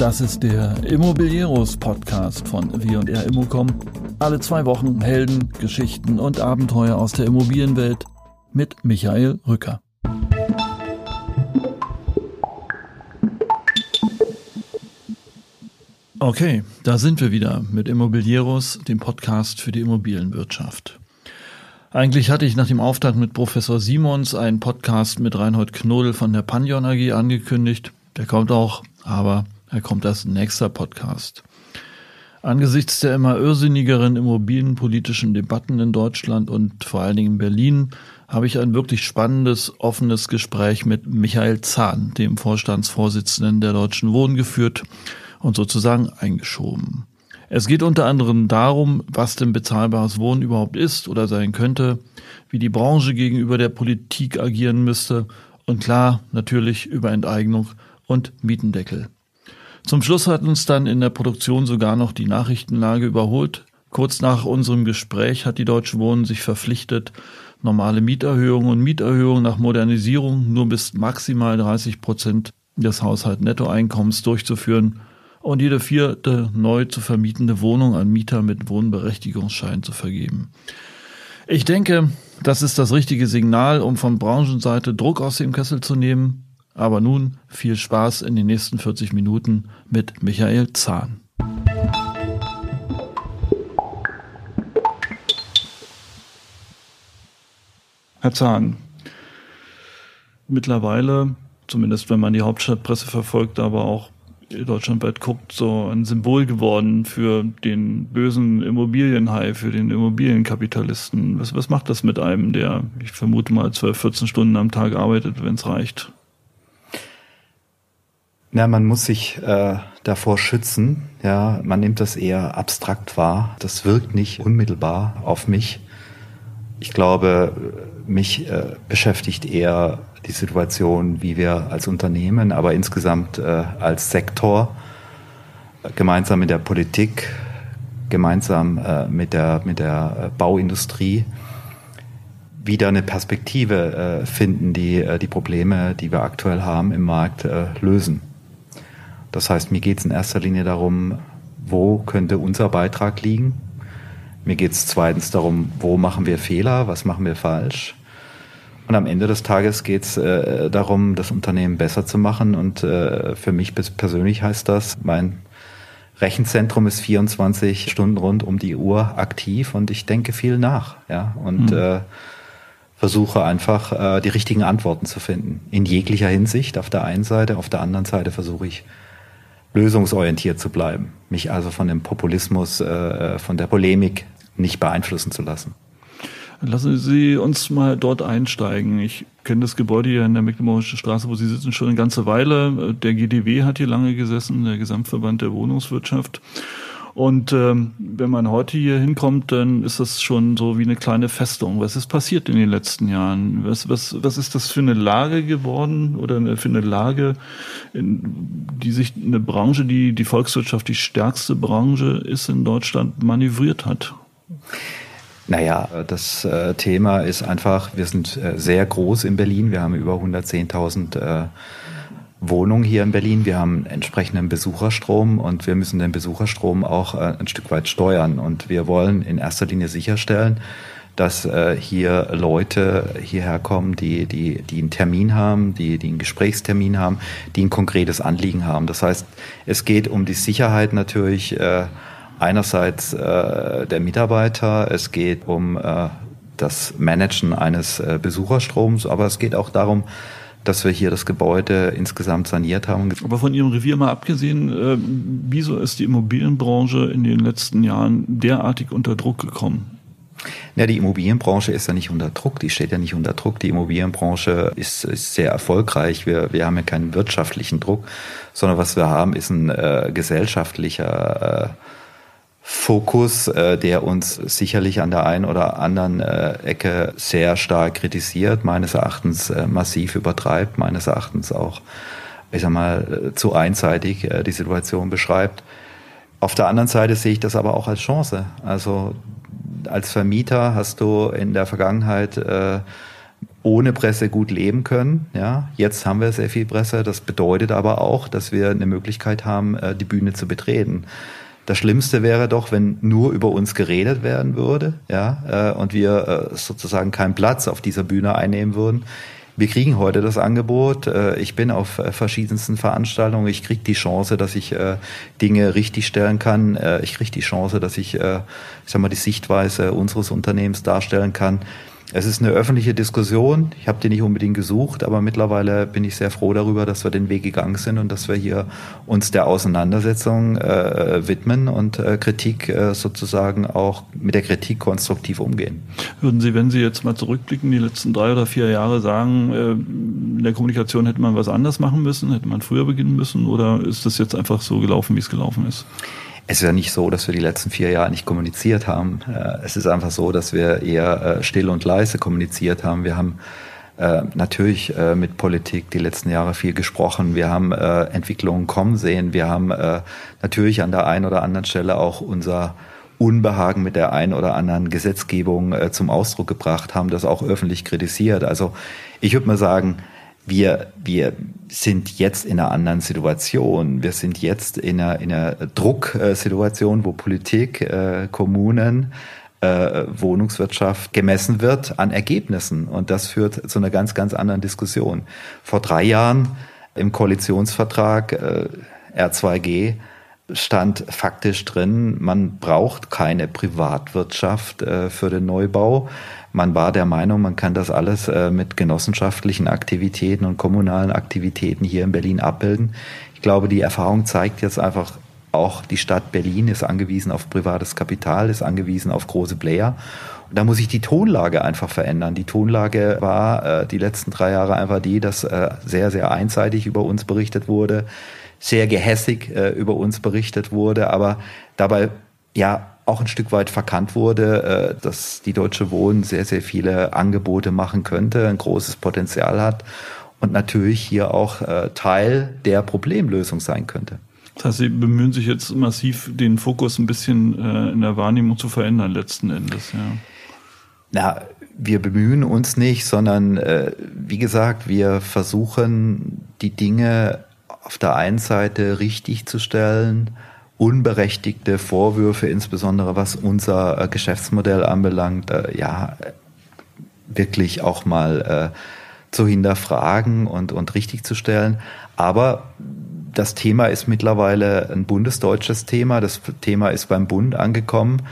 Das ist der Immobilieros Podcast von W&R Immocom. Alle zwei Wochen Helden, Geschichten und Abenteuer aus der Immobilienwelt mit Michael Rücker. Okay, da sind wir wieder mit Immobilieros, dem Podcast für die Immobilienwirtschaft. Eigentlich hatte ich nach dem Auftakt mit Professor Simons einen Podcast mit Reinhold Knodel von der Panion AG angekündigt. Der kommt auch, aber er kommt als nächster Podcast. Angesichts der immer irrsinnigeren immobilienpolitischen Debatten in Deutschland und vor allen Dingen in Berlin habe ich ein wirklich spannendes, offenes Gespräch mit Michael Zahn, dem Vorstandsvorsitzenden der Deutschen Wohnen, geführt und sozusagen eingeschoben. Es geht unter anderem darum, was denn bezahlbares Wohnen überhaupt ist oder sein könnte, wie die Branche gegenüber der Politik agieren müsste und klar natürlich über Enteignung und Mietendeckel. Zum Schluss hat uns dann in der Produktion sogar noch die Nachrichtenlage überholt. Kurz nach unserem Gespräch hat die Deutsche Wohnen sich verpflichtet, normale Mieterhöhungen und Mieterhöhungen nach Modernisierung nur bis maximal 30 Prozent des Haushaltnettoeinkommens durchzuführen und jede vierte neu zu vermietende Wohnung an Mieter mit Wohnberechtigungsschein zu vergeben. Ich denke, das ist das richtige Signal, um von Branchenseite Druck aus dem Kessel zu nehmen. Aber nun viel Spaß in den nächsten 40 Minuten mit Michael Zahn. Herr Zahn, mittlerweile, zumindest wenn man die Hauptstadtpresse verfolgt, aber auch deutschlandweit guckt, so ein Symbol geworden für den bösen Immobilienhai, für den Immobilienkapitalisten. Was, was macht das mit einem, der, ich vermute mal, 12, 14 Stunden am Tag arbeitet, wenn es reicht? Ja, man muss sich äh, davor schützen. Ja, man nimmt das eher abstrakt wahr. Das wirkt nicht unmittelbar auf mich. Ich glaube, mich äh, beschäftigt eher die Situation, wie wir als Unternehmen, aber insgesamt äh, als Sektor äh, gemeinsam mit der Politik, gemeinsam äh, mit der, mit der äh, Bauindustrie wieder eine Perspektive äh, finden, die äh, die Probleme, die wir aktuell haben im Markt, lösen. Das heißt, mir geht es in erster Linie darum, wo könnte unser Beitrag liegen. Mir geht es zweitens darum, wo machen wir Fehler, was machen wir falsch. Und am Ende des Tages geht es äh, darum, das Unternehmen besser zu machen. Und äh, für mich persönlich heißt das, mein Rechenzentrum ist 24 Stunden rund um die Uhr aktiv und ich denke viel nach. Ja, und mhm. äh, versuche einfach äh, die richtigen Antworten zu finden. In jeglicher Hinsicht auf der einen Seite, auf der anderen Seite versuche ich lösungsorientiert zu bleiben, mich also von dem Populismus, äh, von der Polemik nicht beeinflussen zu lassen. Lassen Sie uns mal dort einsteigen. Ich kenne das Gebäude hier in der Mecklenburgischen Straße, wo Sie sitzen, schon eine ganze Weile. Der GDW hat hier lange gesessen, der Gesamtverband der Wohnungswirtschaft. Und ähm, wenn man heute hier hinkommt, dann ist das schon so wie eine kleine Festung. Was ist passiert in den letzten Jahren? Was, was, was ist das für eine Lage geworden oder für eine Lage, in die sich eine Branche, die die Volkswirtschaft die stärkste Branche ist in Deutschland, manövriert hat? Naja, das äh, Thema ist einfach, wir sind äh, sehr groß in Berlin. Wir haben über 110.000 äh, Wohnungen hier in Berlin. Wir haben entsprechenden Besucherstrom und wir müssen den Besucherstrom auch äh, ein Stück weit steuern. Und wir wollen in erster Linie sicherstellen, dass äh, hier Leute hierher kommen, die, die, die einen Termin haben, die, die einen Gesprächstermin haben, die ein konkretes Anliegen haben. Das heißt, es geht um die Sicherheit natürlich äh, einerseits der Mitarbeiter, es geht um das Managen eines Besucherstroms, aber es geht auch darum, dass wir hier das Gebäude insgesamt saniert haben. Aber von Ihrem Revier mal abgesehen, äh, wieso ist die Immobilienbranche in den letzten Jahren derartig unter Druck gekommen? Ja, die Immobilienbranche ist ja nicht unter Druck, die steht ja nicht unter Druck. Die Immobilienbranche ist, ist sehr erfolgreich. Wir, wir haben ja keinen wirtschaftlichen Druck, sondern was wir haben, ist ein äh, gesellschaftlicher äh, Fokus, äh, der uns sicherlich an der einen oder anderen äh, Ecke sehr stark kritisiert, meines Erachtens äh, massiv übertreibt, meines Erachtens auch, ich sag mal, äh, zu einseitig äh, die Situation beschreibt. Auf der anderen Seite sehe ich das aber auch als Chance. Also als Vermieter hast du in der Vergangenheit äh, ohne Presse gut leben können. Ja, jetzt haben wir sehr viel Presse. Das bedeutet aber auch, dass wir eine Möglichkeit haben, äh, die Bühne zu betreten. Das Schlimmste wäre doch, wenn nur über uns geredet werden würde, ja, äh, und wir äh, sozusagen keinen Platz auf dieser Bühne einnehmen würden. Wir kriegen heute das Angebot. Ich bin auf verschiedensten Veranstaltungen. Ich kriege die Chance, dass ich Dinge richtig stellen kann. Ich kriege die Chance, dass ich, ich sag mal, die Sichtweise unseres Unternehmens darstellen kann. Es ist eine öffentliche Diskussion. Ich habe die nicht unbedingt gesucht, aber mittlerweile bin ich sehr froh darüber, dass wir den Weg gegangen sind und dass wir hier uns der Auseinandersetzung äh, widmen und äh, Kritik äh, sozusagen auch mit der Kritik konstruktiv umgehen. Würden Sie, wenn Sie jetzt mal zurückblicken, die letzten drei oder vier Jahre sagen, äh, in der Kommunikation hätte man was anders machen müssen, hätte man früher beginnen müssen oder ist das jetzt einfach so gelaufen, wie es gelaufen ist? Es ist ja nicht so, dass wir die letzten vier Jahre nicht kommuniziert haben. Äh, es ist einfach so, dass wir eher äh, still und leise kommuniziert haben. Wir haben äh, natürlich mit Politik die letzten Jahre viel gesprochen. Wir haben Entwicklungen kommen sehen. Wir haben natürlich an der einen oder anderen Stelle auch unser Unbehagen mit der einen oder anderen Gesetzgebung zum Ausdruck gebracht, haben das auch öffentlich kritisiert. Also ich würde mal sagen, wir, wir sind jetzt in einer anderen Situation. Wir sind jetzt in einer, in einer Drucksituation, wo Politik, äh, Kommunen, äh, Wohnungswirtschaft gemessen wird an Ergebnissen. Und das führt zu einer ganz, ganz anderen Diskussion. Vor drei Jahren im Koalitionsvertrag äh, R2G stand faktisch drin, man braucht keine Privatwirtschaft äh, für den Neubau. Man war der Meinung, man kann das alles äh, mit genossenschaftlichen Aktivitäten und kommunalen Aktivitäten hier in Berlin abbilden. Ich glaube, die Erfahrung zeigt jetzt einfach, auch die Stadt Berlin ist angewiesen auf privates Kapital, ist angewiesen auf große Player. Und da muss sich die Tonlage einfach verändern. Die Tonlage war äh, die letzten drei Jahre einfach die, dass äh, sehr, sehr einseitig über uns berichtet wurde, sehr gehässig äh, über uns berichtet wurde, aber dabei ja auch ein Stück weit verkannt wurde, äh, dass die Deutsche Wohnen sehr, sehr viele Angebote machen könnte, ein großes Potenzial hat und natürlich hier auch äh, Teil der Problemlösung sein könnte. Das heißt, Sie bemühen sich jetzt massiv, den Fokus ein bisschen äh, in der Wahrnehmung zu verändern letzten Endes, ja. Na, wir bemühen uns nicht, sondern wie gesagt, wir versuchen die Dinge auf der einen Seite richtig zu stellen, unberechtigte Vorwürfe, insbesondere was unser äh, Geschäftsmodell anbelangt, äh, ja, wirklich auch mal äh, zu hinterfragen und, und richtig zu stellen. Aber das Thema ist mittlerweile ein bundesdeutsches Thema. Das Thema ist beim Bund angekommen.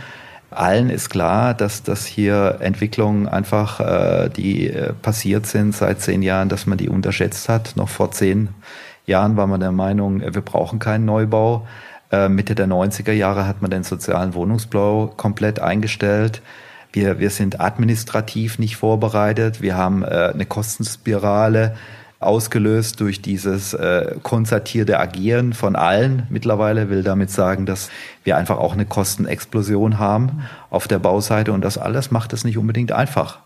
Allen ist klar, dass das hier Entwicklungen einfach, äh, die äh, passiert sind seit zehn Jahren, dass man die unterschätzt hat. Noch vor zehn Jahren war man der Meinung, wir brauchen keinen Neubau. Äh, Mitte der 90er Jahre hat man den sozialen Wohnungsbau komplett eingestellt. Wir, wir sind administrativ nicht vorbereitet. Wir haben äh, eine Kostenspirale ausgelöst durch dieses äh, konzertierte Agieren von allen. Mittlerweile will damit sagen, dass wir einfach auch eine Kostenexplosion haben auf der Bauseite und das alles macht es nicht unbedingt einfach.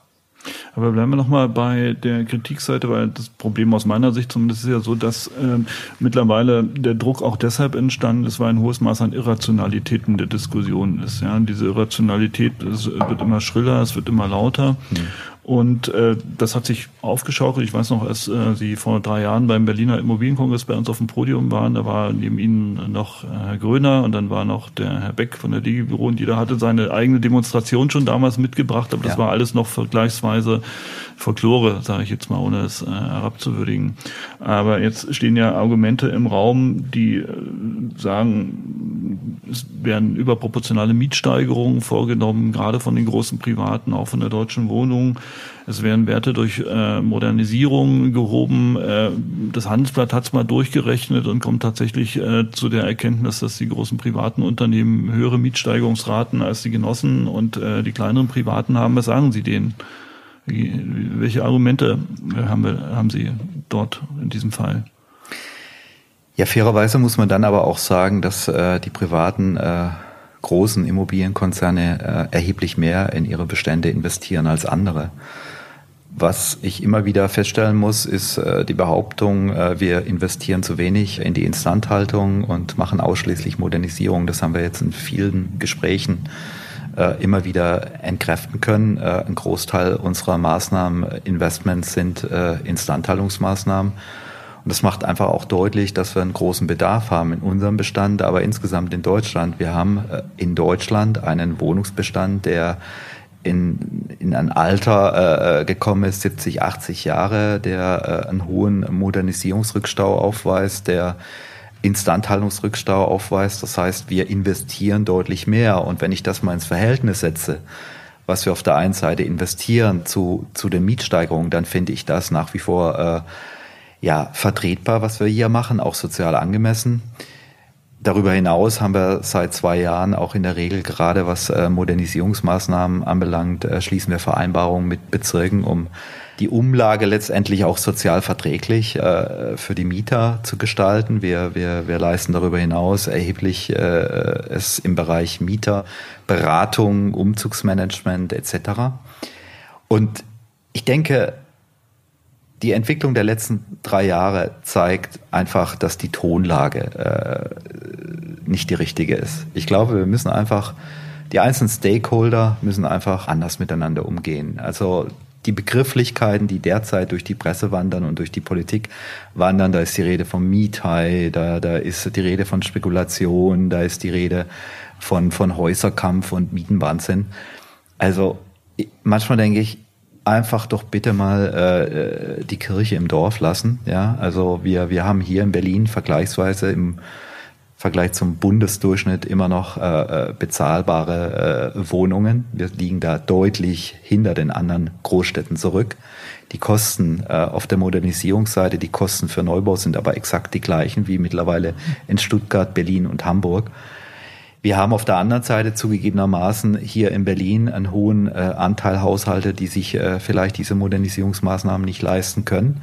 Aber bleiben wir nochmal bei der Kritikseite, weil das Problem aus meiner Sicht zumindest ist ja so, dass äh, mittlerweile der Druck auch deshalb entstanden ist, weil ein hohes Maß an Irrationalitäten der Diskussion ist. Ja, diese Irrationalität es wird immer schriller, es wird immer lauter. Mhm. Und äh, das hat sich aufgeschaukelt. Ich weiß noch, als äh, Sie vor drei Jahren beim Berliner Immobilienkongress bei uns auf dem Podium waren, da war neben Ihnen noch äh, Herr Gröner und dann war noch der Herr Beck von der Digibüro und jeder hatte seine eigene Demonstration schon damals mitgebracht, aber das ja. war alles noch vergleichsweise Folklore, sage ich jetzt mal, ohne es äh, herabzuwürdigen. Aber jetzt stehen ja Argumente im Raum, die äh, sagen, es werden überproportionale Mietsteigerungen vorgenommen, gerade von den großen Privaten, auch von der Deutschen Wohnung. Es werden Werte durch äh, Modernisierung gehoben. Äh, das Handelsblatt hat es mal durchgerechnet und kommt tatsächlich äh, zu der Erkenntnis, dass die großen privaten Unternehmen höhere Mietsteigerungsraten als die Genossen und äh, die kleineren Privaten haben. Was sagen Sie denen? Welche Argumente haben, wir, haben Sie dort in diesem Fall? Ja, fairerweise muss man dann aber auch sagen, dass äh, die privaten äh, großen Immobilienkonzerne äh, erheblich mehr in ihre Bestände investieren als andere. Was ich immer wieder feststellen muss, ist äh, die Behauptung, äh, wir investieren zu wenig in die Instandhaltung und machen ausschließlich Modernisierung. Das haben wir jetzt in vielen Gesprächen äh, immer wieder entkräften können. Äh, ein Großteil unserer Maßnahmen, Investments sind äh, Instandhaltungsmaßnahmen. Und das macht einfach auch deutlich, dass wir einen großen Bedarf haben in unserem Bestand, aber insgesamt in Deutschland. Wir haben äh, in Deutschland einen Wohnungsbestand, der in, in ein Alter äh, gekommen ist, 70, 80 Jahre, der äh, einen hohen Modernisierungsrückstau aufweist, der Instandhaltungsrückstau aufweist. Das heißt, wir investieren deutlich mehr. Und wenn ich das mal ins Verhältnis setze, was wir auf der einen Seite investieren zu, zu den Mietsteigerungen, dann finde ich das nach wie vor äh, ja, vertretbar, was wir hier machen, auch sozial angemessen. Darüber hinaus haben wir seit zwei Jahren auch in der Regel gerade was äh, Modernisierungsmaßnahmen anbelangt, äh, schließen wir Vereinbarungen mit Bezirken, um die Umlage letztendlich auch sozial verträglich äh, für die Mieter zu gestalten. Wir, wir, wir leisten darüber hinaus erheblich äh, es im Bereich Mieterberatung, Umzugsmanagement etc. Und ich denke, die Entwicklung der letzten drei Jahre zeigt einfach, dass die Tonlage äh, nicht die richtige ist. Ich glaube, wir müssen einfach, die einzelnen Stakeholder müssen einfach anders miteinander umgehen. Also die Begrifflichkeiten, die derzeit durch die Presse wandern und durch die Politik wandern, da ist die Rede von Miethai, da, da ist die Rede von Spekulation, da ist die Rede von, von Häuserkampf und Mietenwahnsinn. Also manchmal denke ich, einfach doch bitte mal äh, die Kirche im Dorf lassen. Ja, also wir wir haben hier in Berlin vergleichsweise im Vergleich zum Bundesdurchschnitt immer noch äh, äh bezahlbare äh, Wohnungen. Wir liegen da deutlich hinter den anderen Großstädten zurück. Die Kosten äh, auf der Modernisierungsseite, die Kosten für Neubau sind aber exakt die gleichen wie mittlerweile in Stuttgart, Berlin und Hamburg. Wir haben auf der anderen Seite zugegebenermaßen hier in Berlin einen hohen äh, Anteil Haushalte, die sich äh, vielleicht diese Modernisierungsmaßnahmen nicht leisten können.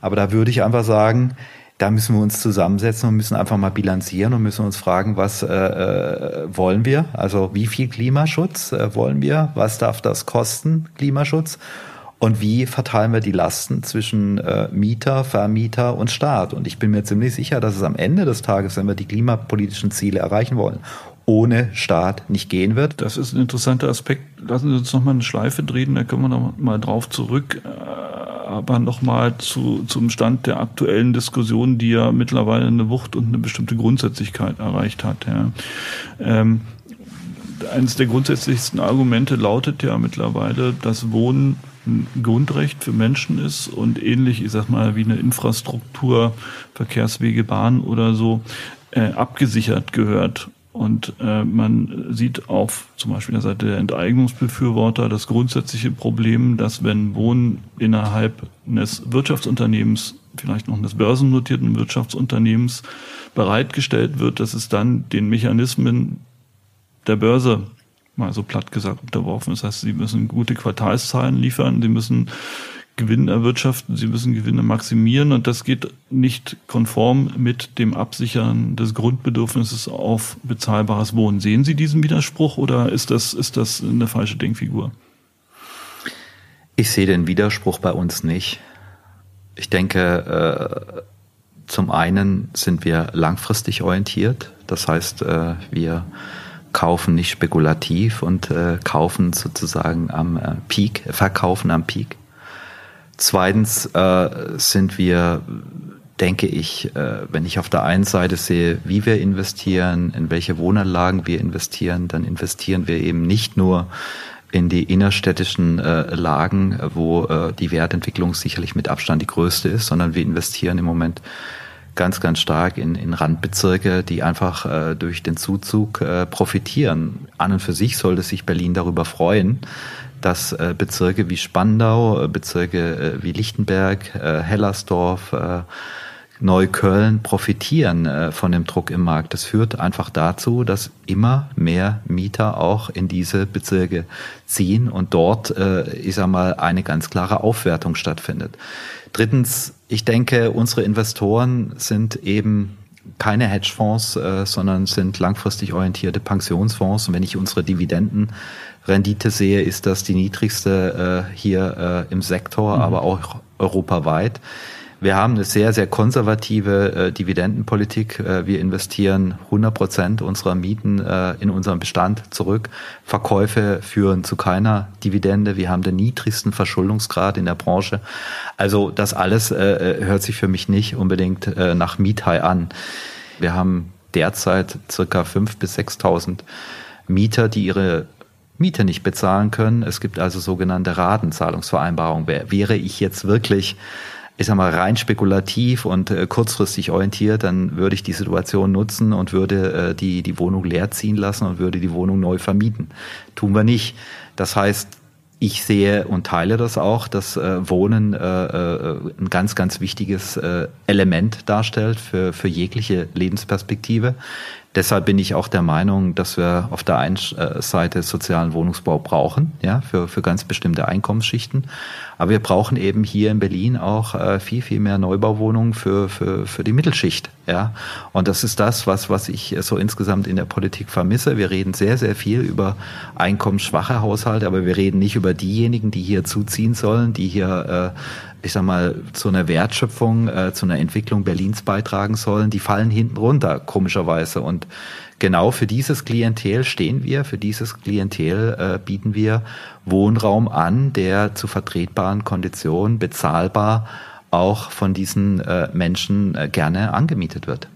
Aber da würde ich einfach sagen, da müssen wir uns zusammensetzen und müssen einfach mal bilanzieren und müssen uns fragen, was äh, äh, wollen wir? Also wie viel Klimaschutz äh, wollen wir? Was darf das kosten, Klimaschutz? Und wie verteilen wir die Lasten zwischen äh, Mieter, Vermieter und Staat? Und ich bin mir ziemlich sicher, dass es am Ende des Tages, wenn wir die klimapolitischen Ziele erreichen wollen ohne Staat nicht gehen wird. Das ist ein interessanter Aspekt. Lassen Sie uns noch mal eine Schleife drehen, da können wir noch mal drauf zurück. Äh, aber noch mal zu, zum Stand der aktuellen Diskussion, die ja mittlerweile eine Wucht und eine bestimmte Grundsätzlichkeit erreicht hat. Ja. Ähm, eines der grundsätzlichsten Argumente lautet ja mittlerweile, dass Wohnen ein Grundrecht für Menschen ist und ähnlich, ich sag mal, wie eine Infrastruktur, Verkehrswege, Bahn oder so, äh, abgesichert gehört. Und äh, man sieht auf zum Beispiel der Seite der Enteignungsbefürworter das grundsätzliche Problem, dass wenn Wohnen innerhalb eines Wirtschaftsunternehmens, vielleicht noch eines börsennotierten Wirtschaftsunternehmens bereitgestellt wird, dass es dann den Mechanismen der Börse mal so platt gesagt unterworfen ist. Das heißt, sie müssen gute Quartalszahlen liefern, sie müssen Gewinn erwirtschaften, sie müssen Gewinne maximieren und das geht nicht konform mit dem Absichern des Grundbedürfnisses auf bezahlbares Wohnen. Sehen Sie diesen Widerspruch oder ist das, ist das eine falsche Denkfigur? Ich sehe den Widerspruch bei uns nicht. Ich denke, äh, zum einen sind wir langfristig orientiert. Das heißt, äh, wir kaufen nicht spekulativ und äh, kaufen sozusagen am Peak, verkaufen am Peak. Zweitens äh, sind wir, denke ich, äh, wenn ich auf der einen Seite sehe, wie wir investieren, in welche Wohnanlagen wir investieren, dann investieren wir eben nicht nur in die innerstädtischen äh, Lagen, wo äh, die Wertentwicklung sicherlich mit Abstand die größte ist, sondern wir investieren im Moment ganz, ganz stark in, in Randbezirke, die einfach äh, durch den Zuzug äh, profitieren. An und für sich sollte sich Berlin darüber freuen, dass äh, Bezirke wie Spandau, äh, Bezirke äh, wie Lichtenberg, äh, Hellersdorf, äh, Neukölln profitieren äh, von dem Druck im Markt. Das führt einfach dazu, dass immer mehr Mieter auch in diese Bezirke ziehen und dort, äh, ich sag mal, eine ganz klare Aufwertung stattfindet. Drittens, ich denke, unsere Investoren sind eben keine Hedgefonds, äh, sondern sind langfristig orientierte Pensionsfonds. Und wenn ich unsere Dividendenrendite sehe, ist das die niedrigste äh, hier äh, im Sektor, mhm. aber auch europaweit. Wir haben eine sehr, sehr konservative äh, Dividendenpolitik. Äh, wir investieren 100 Prozent unserer Mieten äh, in unseren Bestand zurück. Verkäufe führen zu keiner Dividende. Wir haben den niedrigsten Verschuldungsgrad in der Branche. Also das alles äh, äh hört sich für mich nicht unbedingt äh, nach Miethai an. Wir haben derzeit circa 5.000 bis 6.000 Mieter, die ihre Miete nicht bezahlen können. Es gibt also sogenannte Ratenzahlungsvereinbarungen. Wäre ich jetzt wirklich ich sag mal, rein spekulativ und äh, kurzfristig orientiert, dann würde ich die Situation nutzen und würde äh, die, die Wohnung leer ziehen lassen und würde die Wohnung neu vermieten. Tun wir nicht. Das heißt, ich sehe und teile das auch, dass äh, Wohnen äh, äh, ein ganz, ganz wichtiges äh, Element darstellt für, für jegliche Lebensperspektive. Deshalb bin ich auch der Meinung, dass wir auf der einen äh, Seite sozialen Wohnungsbau brauchen, ja, für, für ganz bestimmte Einkommensschichten. Aber wir brauchen eben hier in Berlin auch äh, viel, viel mehr Neubauwohnungen für, für, für die Mittelschicht, ja. Und das ist das, was, was ich so insgesamt in der Politik vermisse. Wir reden sehr, sehr viel über einkommensschwache Haushalte, aber wir reden nicht über diejenigen, die hier zuziehen sollen, die hier äh, ich sag mal, zu einer Wertschöpfung, äh, zu einer Entwicklung Berlins beitragen sollen, die fallen hinten runter, komischerweise. Und genau für dieses Klientel stehen wir, für dieses Klientel äh, bieten wir Wohnraum an, der zu vertretbaren Konditionen bezahlbar auch von diesen äh, Menschen äh, gerne angemietet wird.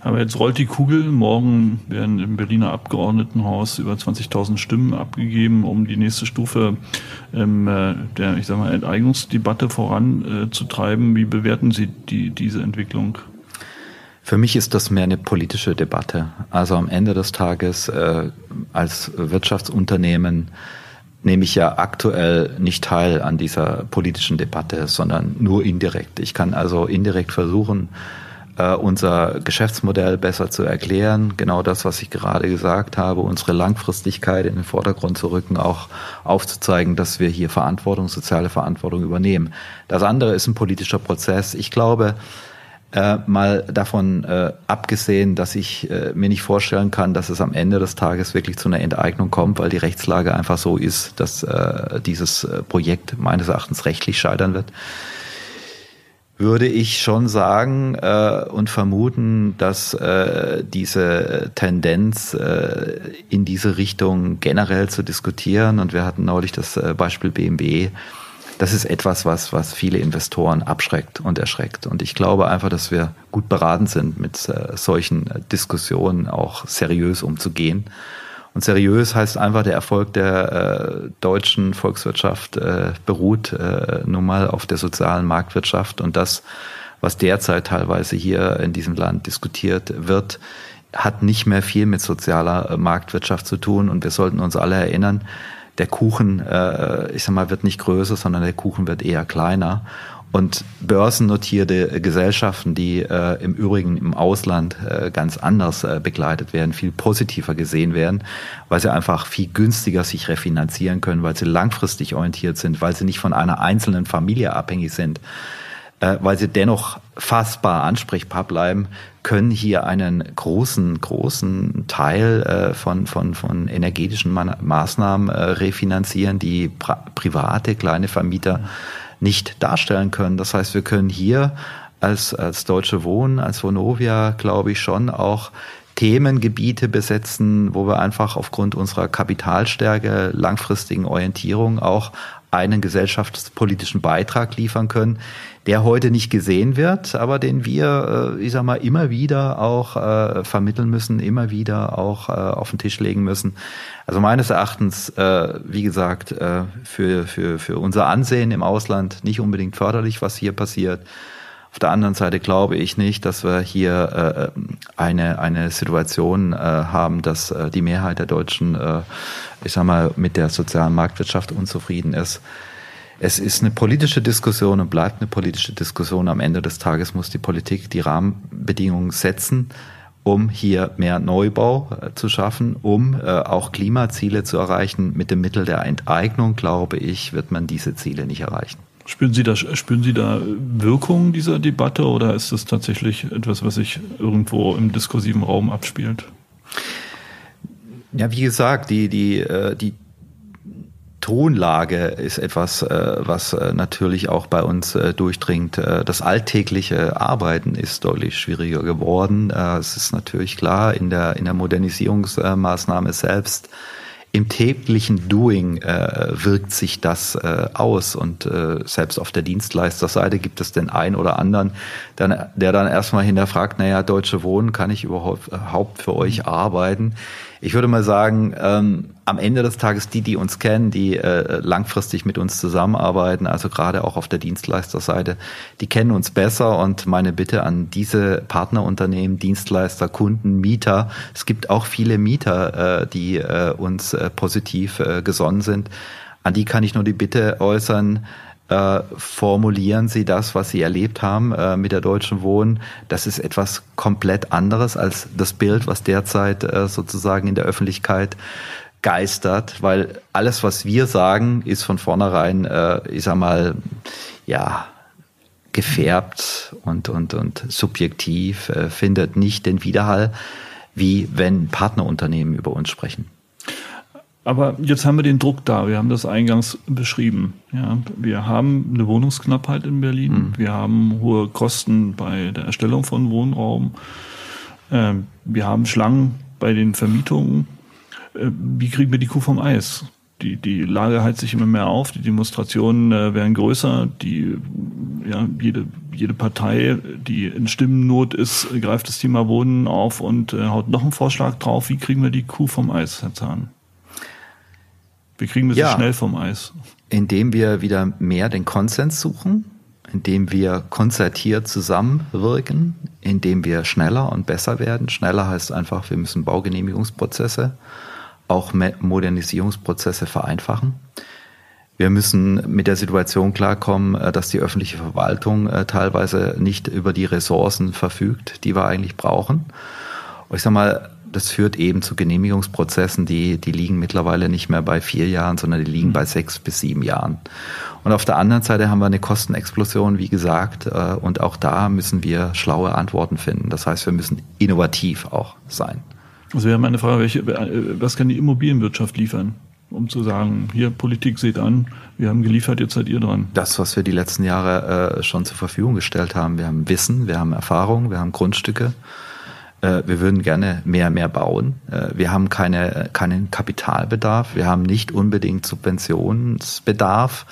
Aber jetzt rollt die Kugel. Morgen werden im Berliner Abgeordnetenhaus über 20.000 Stimmen abgegeben, um die nächste Stufe ähm, äh, der, ich sag mal, Enteignungsdebatte voranzutreiben. Wie bewerten Sie die, diese Entwicklung? Für mich ist das mehr eine politische Debatte. Also am Ende des Tages äh, als Wirtschaftsunternehmen nehme ich ja aktuell nicht teil an dieser politischen Debatte, sondern nur indirekt. Ich kann also indirekt versuchen, äh, unser Geschäftsmodell besser zu erklären, genau das, was ich gerade gesagt habe, unsere Langfristigkeit in den Vordergrund zu rücken, auch aufzuzeigen, dass wir hier Verantwortung, soziale Verantwortung übernehmen. Das andere ist ein politischer Prozess. Ich glaube, äh, mal davon äh, abgesehen, dass ich äh, mir nicht vorstellen kann, dass es am Ende des Tages wirklich zu einer Enteignung kommt, weil die Rechtslage einfach so ist, dass äh, dieses äh, Projekt meines Erachtens rechtlich scheitern wird würde ich schon sagen äh, und vermuten, dass äh, diese Tendenz äh, in diese Richtung generell zu diskutieren, und wir hatten neulich das äh, Beispiel BMW, das ist etwas, was, was viele Investoren abschreckt und erschreckt. Und ich glaube einfach, dass wir gut beraten sind, mit äh, solchen Diskussionen auch seriös umzugehen. Und seriös heißt einfach, der Erfolg der äh, deutschen Volkswirtschaft äh, beruht äh, nun mal auf der sozialen Marktwirtschaft. Und das, was derzeit teilweise hier in diesem Land diskutiert wird, hat nicht mehr viel mit sozialer äh, Marktwirtschaft zu tun. Und wir sollten uns alle erinnern, der Kuchen, äh, ich sag mal, wird nicht größer, sondern der Kuchen wird eher kleiner. Und börsennotierte Gesellschaften, die äh, im Übrigen im Ausland äh, ganz anders äh, begleitet werden, viel positiver gesehen werden, weil sie einfach viel günstiger sich refinanzieren können, weil sie langfristig orientiert sind, weil sie nicht von einer einzelnen Familie abhängig sind, weil sie dennoch fassbar ansprechbar bleiben, können hier einen großen, großen Teil äh, von, von, von energetischen Maßnahmen äh, refinanzieren, die private kleine Vermieter nicht darstellen können. Das heißt, wir können hier als, als Deutsche Wohnen, als Vonovia, glaube ich, schon auch Themengebiete besetzen, wo wir einfach aufgrund unserer Kapitalstärke, langfristigen Orientierung auch einen gesellschaftspolitischen Beitrag liefern können, der heute nicht gesehen wird, aber den wir, äh, ich sag mal, immer wieder auch äh, vermitteln müssen, immer wieder auch äh, auf den Tisch legen müssen. Also meines Erachtens, wie gesagt, für, für, für unser Ansehen im Ausland nicht unbedingt förderlich, was hier passiert. Auf der anderen Seite glaube ich nicht, dass wir hier eine, eine Situation haben, dass die Mehrheit der Deutschen, ich sag mal, mit der sozialen Marktwirtschaft unzufrieden ist. Es ist eine politische Diskussion und bleibt eine politische Diskussion. Am Ende des Tages muss die Politik die Rahmenbedingungen setzen, um hier mehr Neubau äh, zu schaffen, um äh, auch Klimaziele zu erreichen. Mit dem Mittel der Enteignung, glaube ich, wird man diese Ziele nicht erreichen. Spüren Sie da, spüren Sie da Wirkung dieser Debatte oder ist das tatsächlich etwas, was sich irgendwo im diskursiven Raum abspielt? Ja, wie gesagt, die, die, äh, die, Tonlage ist etwas, äh, was äh, natürlich auch bei uns äh, durchdringt. Das alltägliche Arbeiten ist deutlich schwieriger geworden. Es ist natürlich klar, in der, in der Modernisierungsmaßnahme selbst im täglichen Doing wirkt sich das aus und selbst auf der Dienstleisterseite gibt es den einen oder anderen, der, dann erstmal hinterfragt, naja, Deutsche Wohnen, kann ich überhaupt, überhaupt für euch arbeiten? Ich würde mal sagen, ähm, am Ende des Tages die, die uns kennen, die äh, langfristig mit uns zusammenarbeiten, also gerade auch auf der Dienstleisterseite, die kennen uns besser. Und meine Bitte an diese Partnerunternehmen, Dienstleister, Kunden, Mieter, es gibt auch viele Mieter, äh, die äh, uns äh, positiv äh, gesonnen sind, an die kann ich nur die Bitte äußern, äh, formulieren Sie das, was Sie erlebt haben äh, mit der Deutschen Wohnen. Das ist etwas komplett anderes als das Bild, was derzeit äh, sozusagen in der Öffentlichkeit geistert, weil alles, was wir sagen, ist von vornherein, äh, ich sag mal, ja, gefärbt und, und, und subjektiv, äh, findet nicht den Widerhall, wie wenn Partnerunternehmen über uns sprechen. Aber jetzt haben wir den Druck da. Wir haben das eingangs beschrieben. Ja, wir haben eine Wohnungsknappheit in Berlin. Mhm. Wir haben hohe Kosten bei der Erstellung von Wohnraum. Ähm, wir haben Schlangen bei den Vermietungen. Äh, wie kriegen wir die Kuh vom Eis? Die, die Lage heizt sich immer mehr auf, die Demonstrationen äh, werden größer, die, ja, jede, jede Partei, die in Stimmennot ist, greift das Thema Wohnen auf und äh, haut noch einen Vorschlag drauf. Wie kriegen wir die Kuh vom Eis, Herr Zahn? Wie kriegen wir sie ja, schnell vom Eis? Indem wir wieder mehr den Konsens suchen, indem wir konzertiert zusammenwirken, indem wir schneller und besser werden. Schneller heißt einfach, wir müssen Baugenehmigungsprozesse, auch Modernisierungsprozesse vereinfachen. Wir müssen mit der Situation klarkommen, äh, dass die öffentliche Verwaltung äh, teilweise nicht über die Ressourcen verfügt, die wir eigentlich brauchen. Ich sag mal, das führt eben zu Genehmigungsprozessen, die, die liegen mittlerweile nicht mehr bei vier Jahren, sondern die liegen mhm. bei sechs bis sieben Jahren. Und auf der anderen Seite haben wir eine Kostenexplosion, wie gesagt, äh, und auch da müssen wir schlaue Antworten finden. Das heißt, wir müssen innovativ auch sein. Also wäre meine Frage, welche, äh, was kann die Immobilienwirtschaft liefern? um zu sagen, hier Politik seht an, wir haben geliefert, jetzt seid ihr dran. Das, was wir die letzten Jahre äh, schon zur Verfügung gestellt haben. Wir haben Wissen, wir haben Erfahrung, wir haben Grundstücke, wir würden gerne mehr, mehr bauen. Äh, wir haben keine, keinen Kapitalbedarf. Wir haben nicht unbedingt Subventionsbedarf.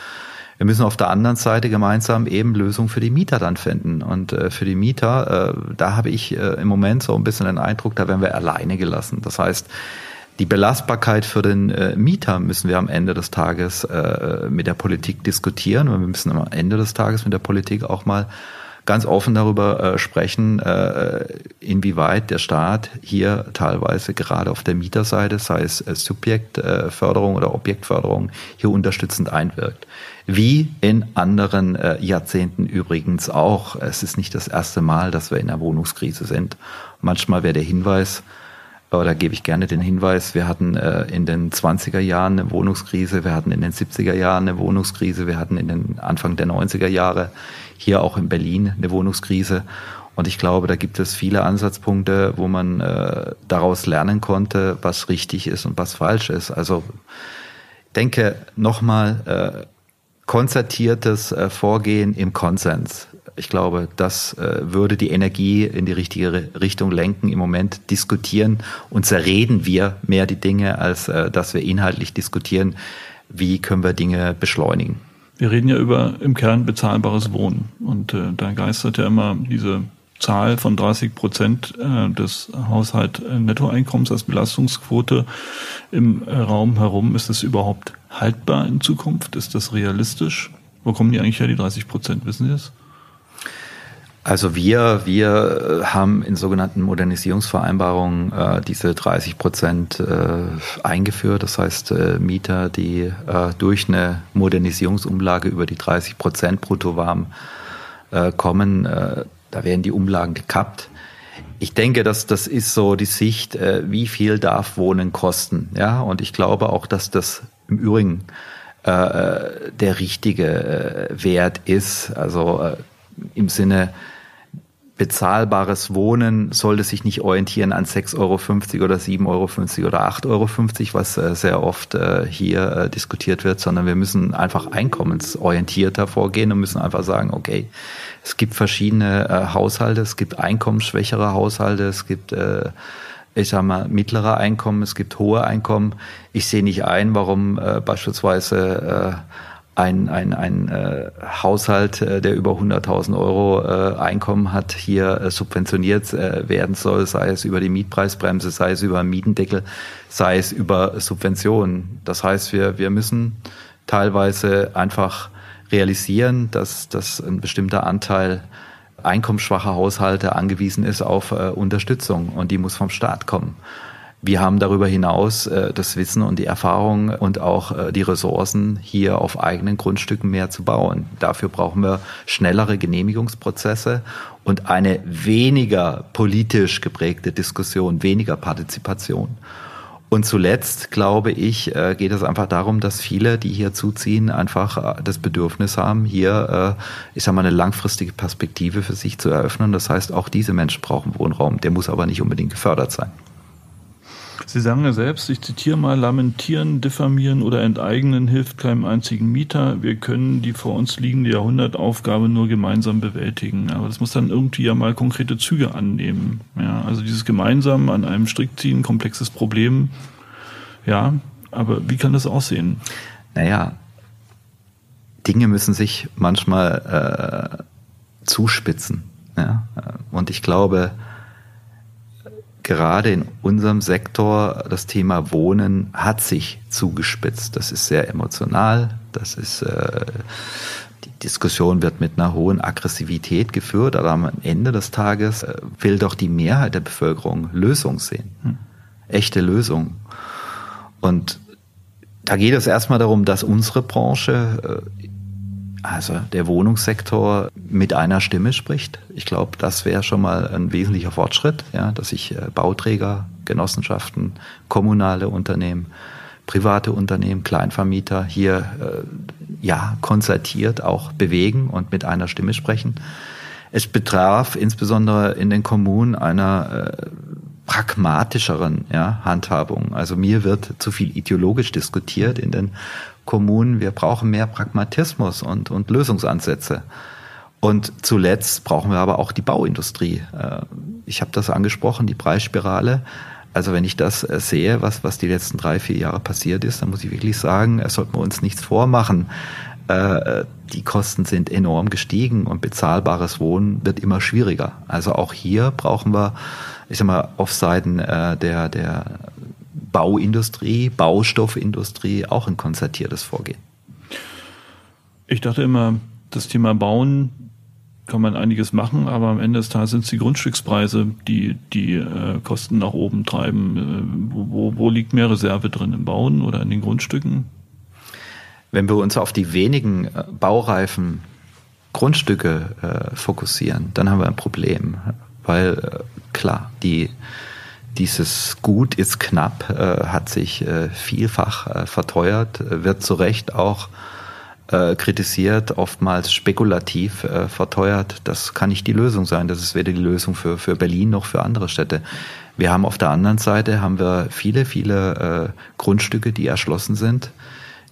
Wir müssen auf der anderen Seite gemeinsam eben Lösungen für die Mieter dann finden. Und äh, für die Mieter, da habe ich im Moment so ein bisschen den Eindruck, da werden wir alleine gelassen. Das heißt, die Belastbarkeit für den Mieter müssen wir am Ende des Tages mit der Politik diskutieren. Und wir müssen am Ende des Tages mit der Politik auch mal ganz offen darüber äh, sprechen, äh, inwieweit der Staat hier teilweise gerade auf der Mieterseite, sei es äh, Subjektförderung oder Objektförderung, hier unterstützend einwirkt. Wie in anderen äh, Jahrzehnten übrigens auch. Es ist nicht das erste Mal, dass wir in einer Wohnungskrise sind. Manchmal wäre der Hinweis, oder gebe ich gerne den Hinweis, wir hatten äh, in den 20er Jahren eine Wohnungskrise, wir hatten in den 70er Jahren eine Wohnungskrise, wir hatten in den Anfang der 90er Jahre hier auch in Berlin eine Wohnungskrise. Und ich glaube, da gibt es viele Ansatzpunkte, wo man äh, daraus lernen konnte, was richtig ist und was falsch ist. Also denke nochmal, äh, konzertiertes äh, Vorgehen im Konsens. Ich glaube, das äh, würde die Energie in die richtige Richtung lenken. Im Moment diskutieren und zerreden wir mehr die Dinge, als äh, dass wir inhaltlich diskutieren, wie können wir Dinge beschleunigen. Wir reden ja über im Kern bezahlbares Wohnen. Und äh, da geistert ja immer diese Zahl von 30 Prozent äh, des Haushalt äh, als Belastungsquote im äh, Raum herum. Ist das überhaupt haltbar in Zukunft? Ist das realistisch? Wo kommen die eigentlich her, die 30 Prozent? Wissen Sie das? Also wir, wir haben in sogenannten Modernisierungsvereinbarungen äh, diese 30 Prozent äh, eingeführt. Das heißt, äh, Mieter, die durch eine Modernisierungsumlage über die 30 Prozent brutto warm äh, kommen, da werden die Umlagen gekappt. Ich denke, dass das ist so die Sicht, äh, wie viel darf Wohnen kosten. Ja, und ich glaube auch, dass das im Übrigen äh, der richtige äh, Wert ist. Also äh, im Sinne, bezahlbares Wohnen sollte sich nicht orientieren an 6,50 Euro oder 7,50 Euro oder 8,50 Euro, was äh, sehr oft äh, hier äh, diskutiert wird, sondern wir müssen einfach einkommensorientierter vorgehen und müssen einfach sagen, okay, es gibt verschiedene Haushalte, es gibt einkommensschwächere Haushalte, es gibt ich sag mal, mittlere Einkommen, es gibt hohe Einkommen. Ich sehe nicht ein, warum beispielsweise ein, ein, ein äh, Haushalt, äh, der über 100.000 Euro äh, Einkommen hat, hier äh, subventioniert äh, werden soll, sei es über die Mietpreisbremse, sei es über Mietendeckel, sei es über Subventionen. Das heißt, wir, wir müssen teilweise einfach realisieren, dass, dass ein bestimmter Anteil einkommensschwacher Haushalte angewiesen ist auf äh, Unterstützung und die muss vom Staat kommen. Wir haben darüber hinaus äh, das Wissen und die Erfahrung und auch äh, die Ressourcen, hier auf eigenen Grundstücken mehr zu bauen. Dafür brauchen wir schnellere Genehmigungsprozesse und eine weniger politisch geprägte Diskussion, weniger Partizipation. Und zuletzt, glaube ich, äh, geht es einfach darum, dass viele, die hier zuziehen, einfach äh, das Bedürfnis haben, hier, äh, ich sage mal, eine langfristige Perspektive für sich zu eröffnen. Das heißt, auch diese Menschen brauchen Wohnraum. Der muss aber nicht unbedingt gefördert sein. Sie sagen ja selbst, ich zitiere mal, lamentieren, diffamieren oder enteignen hilft keinem einzigen Mieter. Wir können die vor uns liegende Jahrhundertaufgabe nur gemeinsam bewältigen. Aber das muss dann irgendwie ja mal konkrete Züge annehmen. Ja, also dieses gemeinsam an einem Strick ziehen, komplexes Problem. Ja, aber wie kann das aussehen? Naja, Dinge müssen sich manchmal äh, zuspitzen. Ja? Und ich glaube, gerade in unserem Sektor das Thema Wohnen hat sich zugespitzt. Das ist sehr emotional. Das ist äh, die Diskussion wird mit einer hohen Aggressivität geführt, aber am Ende des Tages äh, will doch die Mehrheit der Bevölkerung Lösung sehen. Hm. Echte Lösung. Und da geht es erstmal darum, dass unsere Branche äh, also der Wohnungssektor mit einer Stimme spricht. Ich glaube, das wäre schon mal ein wesentlicher Fortschritt, ja, dass sich äh, Bauträger, Genossenschaften, kommunale Unternehmen, private Unternehmen, Kleinvermieter hier äh, ja konzertiert auch bewegen und mit einer Stimme sprechen. Es betraf insbesondere in den Kommunen einer äh, pragmatischeren ja, Handhabung. Also mir wird zu viel ideologisch diskutiert in den Kommunen, wir brauchen mehr Pragmatismus und, und Lösungsansätze. Und zuletzt brauchen wir aber auch die Bauindustrie. Äh, ich habe das angesprochen, die Preisspirale. Also wenn ich das äh, sehe, was, was die letzten drei, vier Jahre passiert ist, dann muss ich wirklich sagen, es sollten wir uns nichts vormachen. Äh, die Kosten sind enorm gestiegen und bezahlbares Wohnen wird immer schwieriger. Also auch hier brauchen wir, ich sag mal, auf Seiten der, der Bauindustrie, Baustoffindustrie auch ein konzertiertes Vorgehen. Ich dachte immer, das Thema Bauen kann man einiges machen, aber am Ende des Tages sind es die Grundstückspreise, die die äh, Kosten nach oben treiben. Äh, wo, wo liegt mehr Reserve drin? Im Bauen oder in den Grundstücken? Wenn wir uns auf die wenigen äh, baureifen Grundstücke äh, fokussieren, dann haben wir ein Problem, weil äh, klar, die dieses Gut ist knapp, äh, hat sich äh, vielfach äh, verteuert, wird zu Recht auch kritisiert, oftmals spekulativ verteuert. Das kann nicht die Lösung sein. Das ist weder die Lösung für, für Berlin noch für andere Städte. Wir haben auf der anderen Seite haben wir viele, viele Grundstücke, die erschlossen sind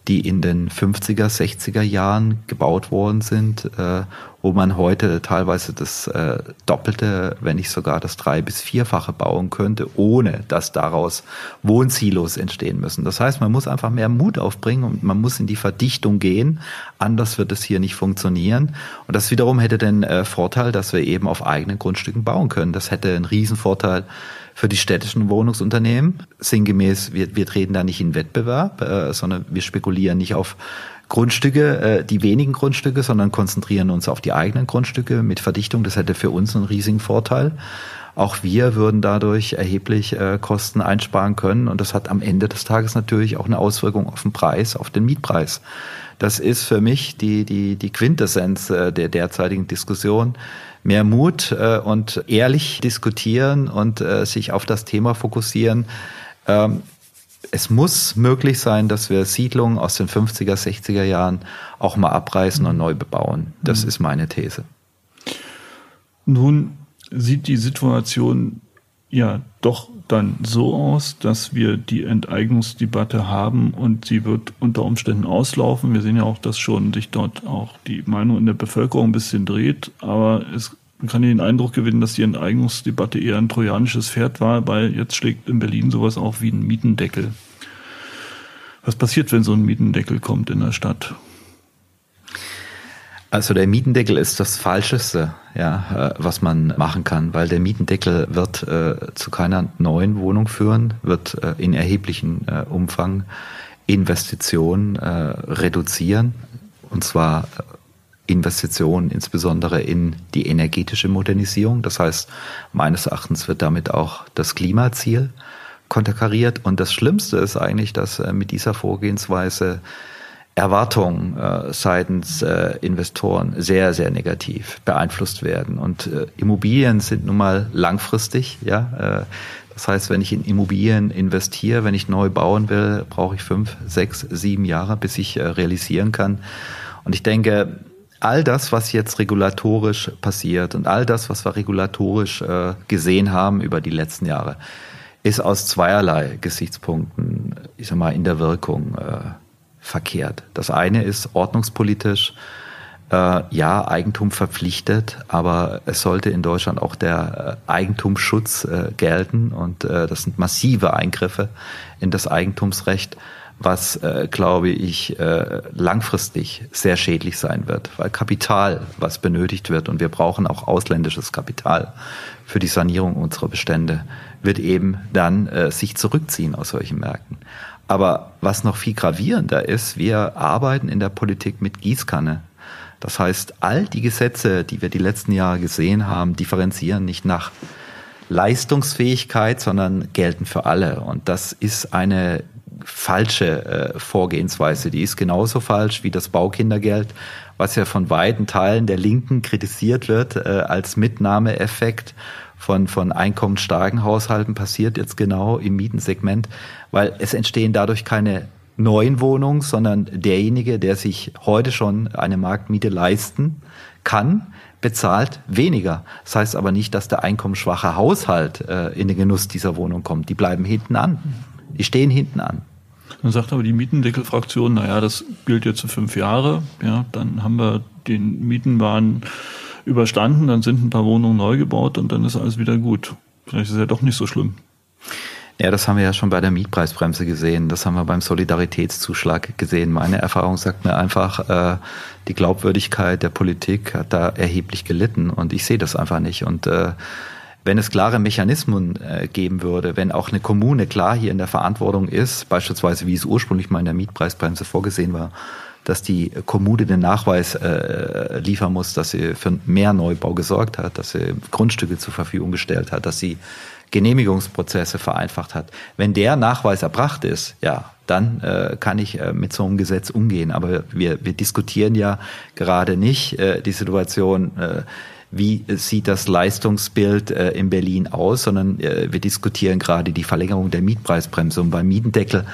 die in den 50er, 60er Jahren gebaut worden sind, äh, wo man heute teilweise das äh, Doppelte, wenn nicht sogar das drei- bis vierfache bauen könnte, ohne dass daraus Wohnsilos entstehen müssen. Das heißt, man muss einfach mehr Mut aufbringen und man muss in die Verdichtung gehen. Anders wird es hier nicht funktionieren. Und das wiederum hätte den äh, Vorteil, dass wir eben auf eigenen Grundstücken bauen können. Das hätte einen Riesenvorteil für die städtischen Wohnungsunternehmen. Sinngemäß, wir, wir treten da nicht in Wettbewerb, äh, sondern wir spekulieren nicht auf Grundstücke, äh, die wenigen Grundstücke, sondern konzentrieren uns auf die eigenen Grundstücke mit Verdichtung. Das hätte für uns einen riesigen Vorteil. Auch wir würden dadurch erheblich äh, Kosten einsparen können und das hat am Ende des Tages natürlich auch eine Auswirkung auf den Preis, auf den Mietpreis. Das ist für mich die, die, die Quintessenz äh, der derzeitigen Diskussion mehr Mut äh, und ehrlich diskutieren und äh, sich auf das Thema fokussieren. Ähm, es muss möglich sein, dass wir Siedlungen aus den 50er, 60er Jahren auch mal abreißen und neu bebauen. Das mhm. ist meine These. Nun sieht die Situation ja doch dann so aus, dass wir die Enteignungsdebatte haben und sie wird unter Umständen auslaufen. Wir sehen ja auch, dass schon sich dort auch die Meinung in der Bevölkerung ein bisschen dreht, aber es man kann den Eindruck gewinnen, dass die Enteignungsdebatte eher ein trojanisches Pferd war, weil jetzt schlägt in Berlin sowas auch wie ein Mietendeckel. Was passiert, wenn so ein Mietendeckel kommt in der Stadt? Also der Mietendeckel ist das Falscheste, ja, äh, was man machen kann, weil der Mietendeckel wird äh, zu keiner neuen Wohnung führen, wird äh, in erheblichen äh, Umfang Investitionen äh, reduzieren, und zwar äh, Investitionen insbesondere in die energetische Modernisierung. Das heißt, meines Erachtens wird damit auch das Klimaziel konterkariert. Und das Schlimmste ist eigentlich, dass mit dieser Vorgehensweise Erwartungen äh, seitens äh, Investoren sehr, sehr negativ beeinflusst werden. Und äh, Immobilien sind nun mal langfristig, ja. Äh, das heißt, wenn ich in Immobilien investiere, wenn ich neu bauen will, brauche ich fünf, sechs, sieben Jahre, bis ich äh, realisieren kann. Und ich denke, all das, was jetzt regulatorisch passiert und all das, was wir regulatorisch äh, gesehen haben über die letzten Jahre, ist aus zweierlei Gesichtspunkten, ich sag mal, in der Wirkung verkehrt. Das eine ist ordnungspolitisch, äh, ja, Eigentum verpflichtet, aber es sollte in Deutschland auch der äh, Eigentumsschutz äh, gelten und äh, das sind massive Eingriffe in das Eigentumsrecht, was, äh, glaube ich, äh, langfristig sehr schädlich sein wird, weil Kapital, was benötigt wird und wir brauchen auch ausländisches Kapital für die Sanierung unserer Bestände, wird eben dann äh, sich zurückziehen aus solchen Märkten. Aber was noch viel gravierender ist, wir arbeiten in der Politik mit Gießkanne. Das heißt, all die Gesetze, die wir die letzten Jahre gesehen haben, differenzieren nicht nach Leistungsfähigkeit, sondern gelten für alle. Und das ist eine falsche äh, Vorgehensweise. Die ist genauso falsch wie das Baukindergeld, was ja von weiten Teilen der Linken kritisiert wird äh, als Mitnahmeeffekt von, von einkommensstarken Haushalten passiert jetzt genau im Mietensegment, weil es entstehen dadurch keine neuen Wohnungen, sondern derjenige, der sich heute schon eine Marktmiete leisten kann, bezahlt weniger. Das heißt aber nicht, dass der einkommensschwache Haushalt äh, in den Genuss dieser Wohnung kommt. Die bleiben hinten an. Die stehen hinten an. Dann sagt aber die Mietendeckelfraktion, naja, das gilt jetzt für fünf Jahre. Ja, dann haben wir den Mietenwahn überstanden, dann sind ein paar Wohnungen neu gebaut und dann ist alles wieder gut. Vielleicht ist es ja doch nicht so schlimm. Ja, das haben wir ja schon bei der Mietpreisbremse gesehen. Das haben wir beim Solidaritätszuschlag gesehen. Meine Erfahrung sagt mir einfach, äh, die Glaubwürdigkeit der Politik hat da erheblich gelitten und ich sehe das einfach nicht. Und äh, wenn es klare Mechanismen äh, geben würde, wenn auch eine Kommune klar hier in der Verantwortung ist, beispielsweise wie es ursprünglich mal in der Mietpreisbremse vorgesehen war, dass die Kommune den Nachweis äh, liefern muss, dass sie für mehr Neubau gesorgt hat, dass sie Grundstücke zur Verfügung gestellt hat, dass sie Genehmigungsprozesse vereinfacht hat. Wenn der Nachweis erbracht ist, ja, dann äh, kann ich äh, mit so einem Gesetz umgehen. Aber wir, wir diskutieren ja gerade nicht äh, die Situation, äh, wie sieht das Leistungsbild äh, in Berlin aus, sondern äh, wir diskutieren gerade die Verlängerung der Mietpreisbremse. Und beim Mietendeckel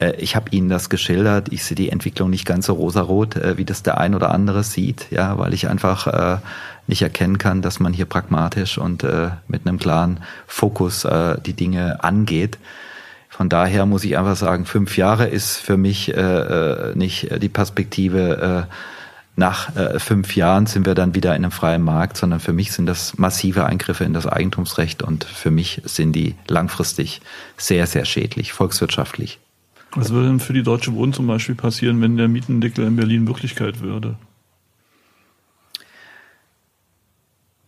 äh, ich habe Ihnen das geschildert. Ich sehe die Entwicklung nicht ganz so rosarot, wie das der ein oder andere sieht, ja, weil ich einfach nicht erkennen kann, dass man hier pragmatisch und mit einem klaren Fokus die Dinge angeht. Von daher muss ich einfach sagen, fünf Jahre ist für mich nicht die Perspektive. Nach fünf Jahren sind wir dann wieder in einem freien Markt, sondern für mich sind das massive Eingriffe in das Eigentumsrecht und für mich sind die langfristig sehr, sehr schädlich, volkswirtschaftlich. Was würde denn für die Deutsche Wohnen zum Beispiel passieren, wenn der Mietendeckel in Berlin Wirklichkeit würde?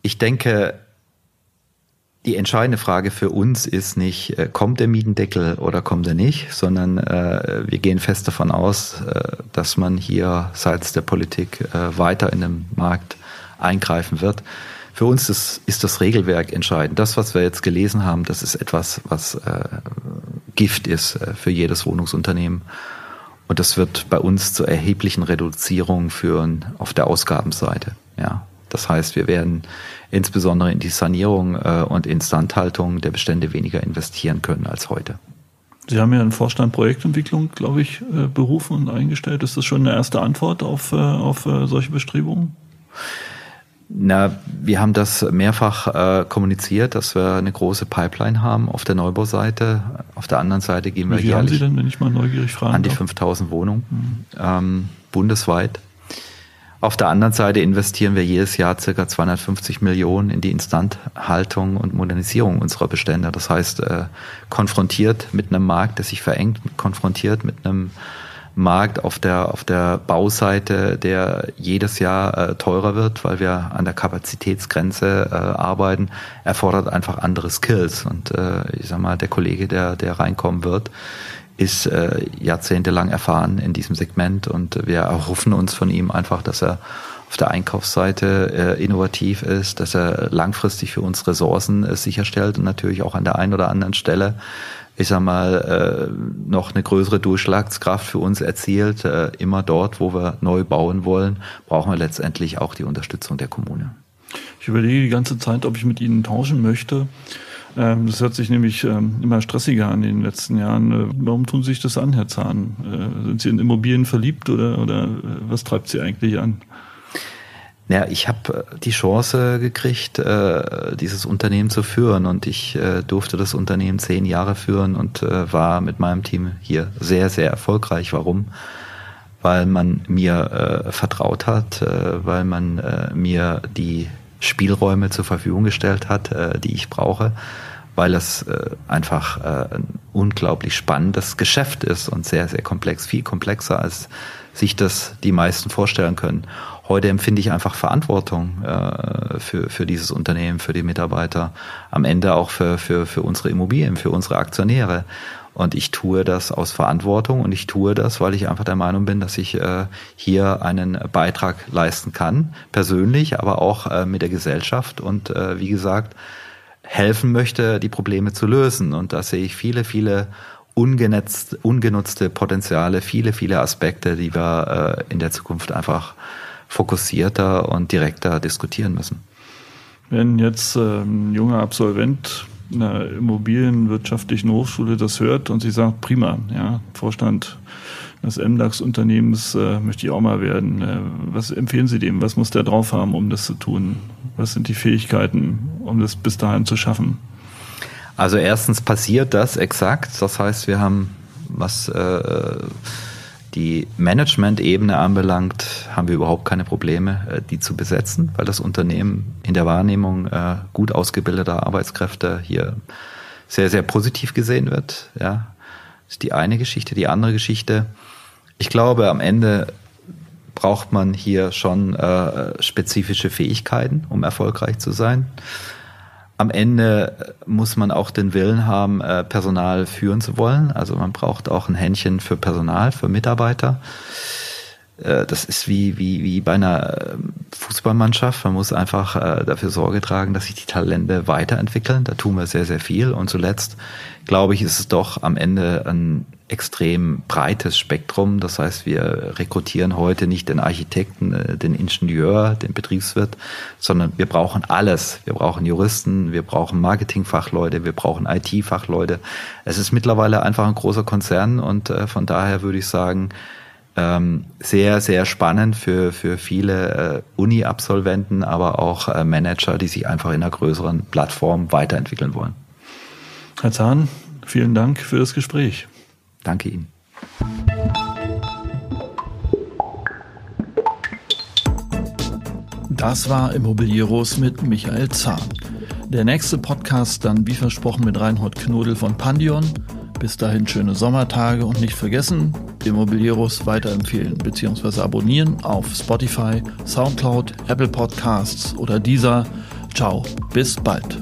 Ich denke, die entscheidende Frage für uns ist nicht, äh, kommt der Mietendeckel oder kommt er nicht, sondern äh, wir gehen fest davon aus, äh, dass man hier seitens der Politik äh, weiter in den Markt eingreifen wird. Für uns ist, ist das Regelwerk entscheidend. Das, was wir jetzt gelesen haben, das ist etwas, was äh, Gift ist äh, für jedes Wohnungsunternehmen. Und das wird bei uns zu erheblichen Reduzierungen führen auf der Ausgabenseite. Ja, das heißt, wir werden insbesondere in die Sanierung äh, und Instandhaltung der Bestände weniger investieren können als heute. Sie haben ja einen Vorstand Projektentwicklung, glaube ich, äh, berufen und eingestellt. Ist das schon eine erste Antwort auf, auf solche Bestrebungen? Na, wir haben das mehrfach äh, kommuniziert, dass wir eine große Pipeline haben auf der Neubauseite. Auf der anderen Seite gehen wir Wie viel haben Sie denn, wenn ich mal neugierig frage? An die 5000 Wohnungen mhm. ähm, bundesweit. Auf der anderen Seite investieren wir jedes Jahr circa 250 Millionen in die Instandhaltung und Modernisierung unserer Bestände. Das heißt, äh, konfrontiert mit einem Markt, der sich verengt, konfrontiert mit einem Markt auf der, auf der Bauseite, der jedes Jahr äh, teurer wird, weil wir an der Kapazitätsgrenze äh, arbeiten, erfordert einfach andere Skills. Und äh, ich sag mal, der Kollege, der, der reinkommen wird, ist äh, jahrzehntelang erfahren in diesem Segment und wir erhoffen uns von ihm einfach, dass er auf der Einkaufsseite äh, innovativ ist, dass er langfristig für uns Ressourcen äh, sicherstellt und natürlich auch an der einen oder anderen Stelle ich sag mal, äh, noch eine größere Durchschlagskraft für uns erzielt. Äh, immer dort, wo wir neu bauen wollen, brauchen wir letztendlich auch die Unterstützung der Kommune. Ich überlege die ganze Zeit, ob ich mit Ihnen tauschen möchte. Ähm, das hört sich nämlich ähm, immer stressiger an in den letzten Jahren. Äh, warum tun Sie sich das an, Herr Zahn? Äh, sind Sie in Immobilien verliebt oder, oder äh, was treibt Sie eigentlich an? Ja, ich habe die Chance gekriegt, dieses Unternehmen zu führen und ich durfte das Unternehmen zehn Jahre führen und war mit meinem Team hier sehr, sehr erfolgreich. Warum? Weil man mir vertraut hat, weil man mir die Spielräume zur Verfügung gestellt hat, äh, die ich brauche, weil es äh, einfach äh, ein unglaublich spannendes Geschäft ist und sehr, sehr komplex, viel komplexer, als sich das die meisten vorstellen können. Heute empfinde ich einfach Verantwortung äh, für, für dieses Unternehmen, für die Mitarbeiter, am Ende auch für, für, für unsere Immobilien, für unsere Aktionäre. Und ich tue das aus Verantwortung und ich tue das, weil ich einfach der Meinung bin, dass ich äh, hier einen Beitrag leisten kann, persönlich, aber auch äh, mit der Gesellschaft und äh, wie gesagt, helfen möchte, die Probleme zu lösen. Und da sehe ich viele, viele ungenetzt, ungenutzte Potenziale, viele, viele Aspekte, die wir äh, in der Zukunft einfach fokussierter und direkter diskutieren müssen. Wenn jetzt ähm, ein junger Absolvent einer immobilienwirtschaftlichen Hochschule das hört und sie sagt, prima, ja, Vorstand des MDAX-Unternehmens äh, möchte ich auch mal werden. Äh, was empfehlen Sie dem? Was muss der drauf haben, um das zu tun? Was sind die Fähigkeiten, um das bis dahin zu schaffen? Also erstens passiert das exakt. Das heißt, wir haben was äh, die Management-Ebene anbelangt, haben wir überhaupt keine Probleme, äh, die zu besetzen, weil das Unternehmen in der Wahrnehmung äh, gut ausgebildeter Arbeitskräfte hier sehr, sehr positiv gesehen wird. Ja, das ist die eine Geschichte. Die andere Geschichte, ich glaube, am Ende braucht man hier schon äh, spezifische Fähigkeiten, um erfolgreich zu sein am Ende muss man auch den Willen haben, äh, Personal führen zu wollen. Also man braucht auch ein Händchen für Personal, für Mitarbeiter. Äh, das ist wie, wie, wie bei einer ähm, Fußballmannschaft. Man muss einfach äh, dafür Sorge tragen, dass sich die Talente weiterentwickeln. Da tun wir sehr, sehr viel. Und zuletzt, glaube ich, ist es doch am Ende ein extrem breites Spektrum. Das heißt, wir rekrutieren heute nicht den Architekten, äh, den Ingenieur, den Betriebswirt, sondern wir brauchen alles. Wir brauchen Juristen, wir brauchen Marketingfachleute, wir brauchen IT-Fachleute. Es ist mittlerweile einfach ein großer Konzern und äh, von daher würde ich sagen, ähm, sehr, sehr spannend für, für viele äh, Uni-Absolventen, aber auch Manager, die sich einfach in einer größeren Plattform weiterentwickeln wollen. Herr Zahn, vielen Dank für das Gespräch. Danke Ihnen. Das war Immobilieros mit Michael Zahn. Der nächste Podcast dann wie versprochen mit Reinhold Knodel von Pandion. Bis dahin schöne Sommertage und nicht vergessen, Immobilieros weiterempfehlen bzw. abonnieren auf Spotify, Soundcloud, Apple Podcasts oder dieser. Ciao, bis bald.